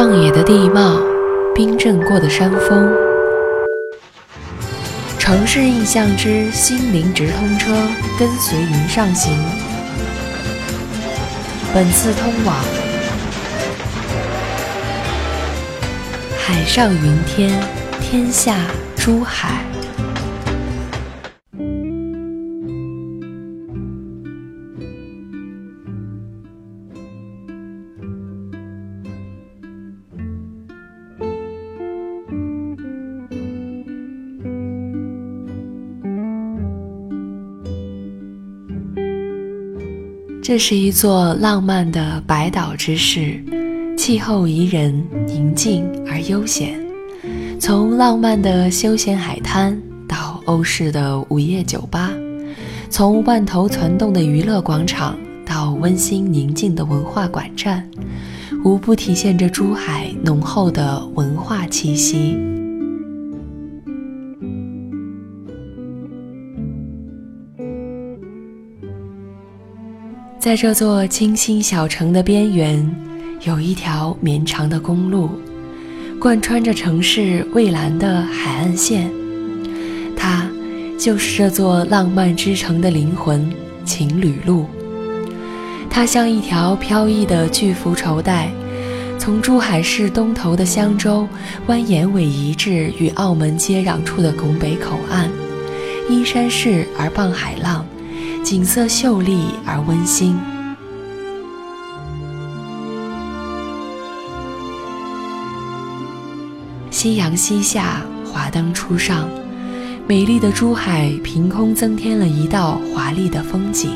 旷野的地貌，冰镇过的山峰，城市印象之心灵直通车，跟随云上行。本次通往海上云天，天下珠海。这是一座浪漫的白岛之市，气候宜人，宁静而悠闲。从浪漫的休闲海滩到欧式的午夜酒吧，从万头攒动的娱乐广场到温馨宁静的文化馆站，无不体现着珠海浓厚的文化气息。在这座清新小城的边缘，有一条绵长的公路，贯穿着城市蔚蓝的海岸线。它就是这座浪漫之城的灵魂——情侣路。它像一条飘逸的巨幅绸带，从珠海市东头的香洲蜿蜒尾移至与澳门接壤处的拱北口岸，依山势而傍海浪。景色秀丽而温馨。夕阳西下，华灯初上，美丽的珠海凭空增添了一道华丽的风景。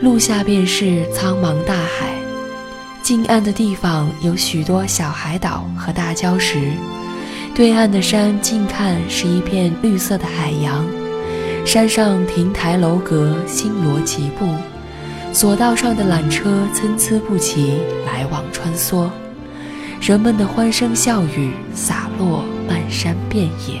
路下便是苍茫大海，近岸的地方有许多小海岛和大礁石，对岸的山近看是一片绿色的海洋。山上亭台楼阁，星罗棋布；索道上的缆车参差不齐，来往穿梭。人们的欢声笑语洒落漫山遍野。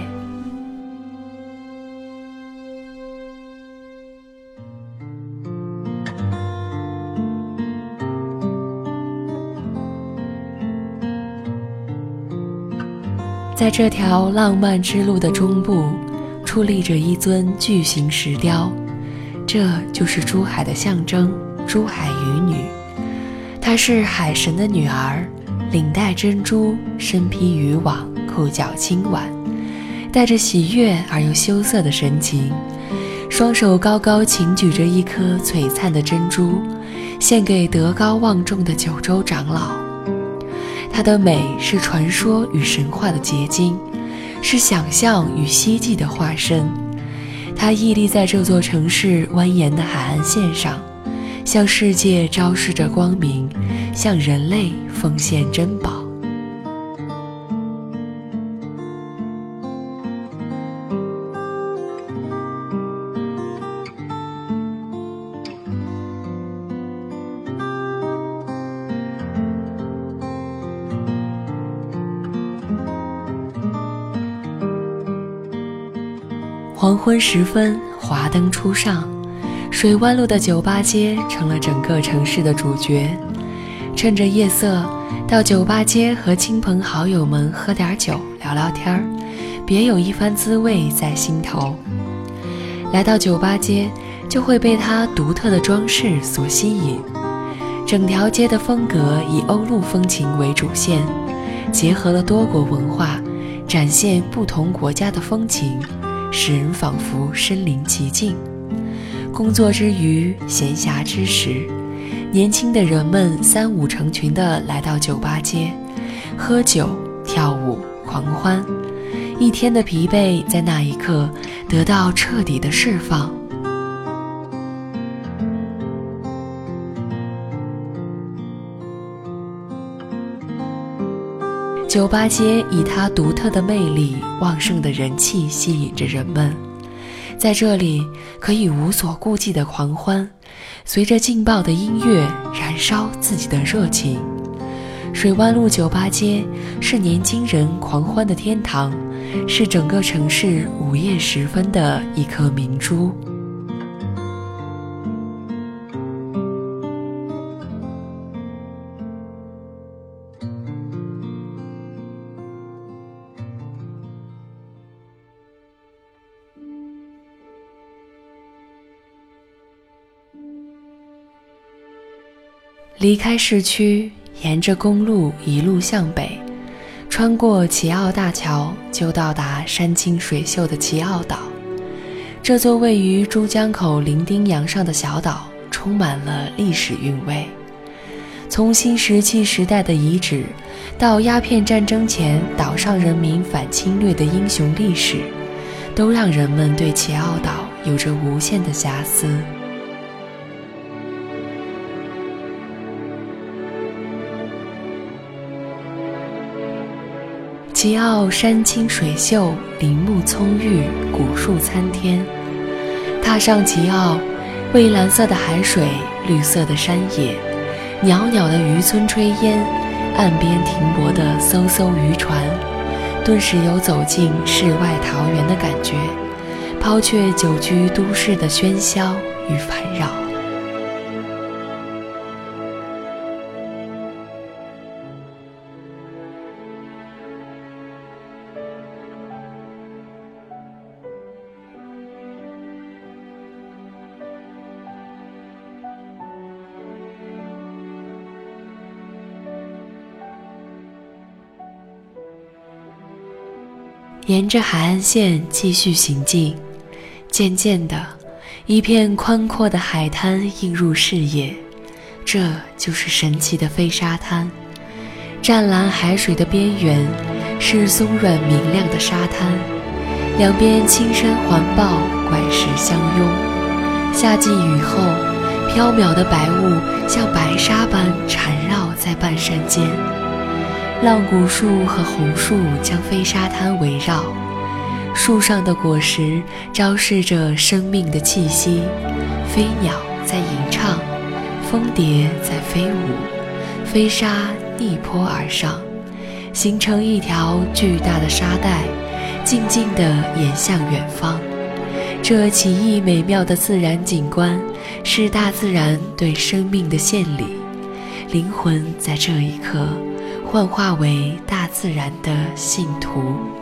在这条浪漫之路的中部。矗立着一尊巨型石雕，这就是珠海的象征——珠海渔女。她是海神的女儿，领带珍珠，身披渔网，裤脚轻挽，带着喜悦而又羞涩的神情，双手高高擎举着一颗璀璨的珍珠，献给德高望重的九州长老。她的美是传说与神话的结晶。是想象与希冀的化身，它屹立在这座城市蜿蜒的海岸线上，向世界昭示着光明，向人类奉献珍宝。黄昏时分，华灯初上，水湾路的酒吧街成了整个城市的主角。趁着夜色，到酒吧街和亲朋好友们喝点酒、聊聊天儿，别有一番滋味在心头。来到酒吧街，就会被它独特的装饰所吸引。整条街的风格以欧陆风情为主线，结合了多国文化，展现不同国家的风情。使人仿佛身临其境。工作之余，闲暇之时，年轻的人们三五成群地来到酒吧街，喝酒、跳舞、狂欢。一天的疲惫在那一刻得到彻底的释放。酒吧街以它独特的魅力、旺盛的人气吸引着人们，在这里可以无所顾忌的狂欢，随着劲爆的音乐燃烧自己的热情。水湾路酒吧街是年轻人狂欢的天堂，是整个城市午夜时分的一颗明珠。离开市区，沿着公路一路向北，穿过齐奥大桥，就到达山清水秀的齐奥岛。这座位于珠江口伶仃洋上的小岛，充满了历史韵味。从新石器时代的遗址，到鸦片战争前岛上人民反侵略的英雄历史，都让人们对齐奥岛有着无限的遐思。吉奥山清水秀，林木葱郁，古树参天。踏上吉奥，蔚蓝色的海水，绿色的山野，袅袅的渔村炊烟，岸边停泊的艘艘渔船，顿时有走进世外桃源的感觉，抛却久居都市的喧嚣与烦扰。沿着海岸线继续行进，渐渐的，一片宽阔的海滩映入视野。这就是神奇的飞沙滩。湛蓝海水的边缘是松软明亮的沙滩，两边青山环抱，怪石相拥。夏季雨后，飘渺的白雾像白纱般缠绕在半山间。浪古树和红树将飞沙滩围绕，树上的果实昭示着生命的气息。飞鸟在吟唱，蜂蝶在飞舞，飞沙逆坡而上，形成一条巨大的沙带，静静地延向远方。这奇异美妙的自然景观，是大自然对生命的献礼。灵魂在这一刻。幻化为大自然的信徒。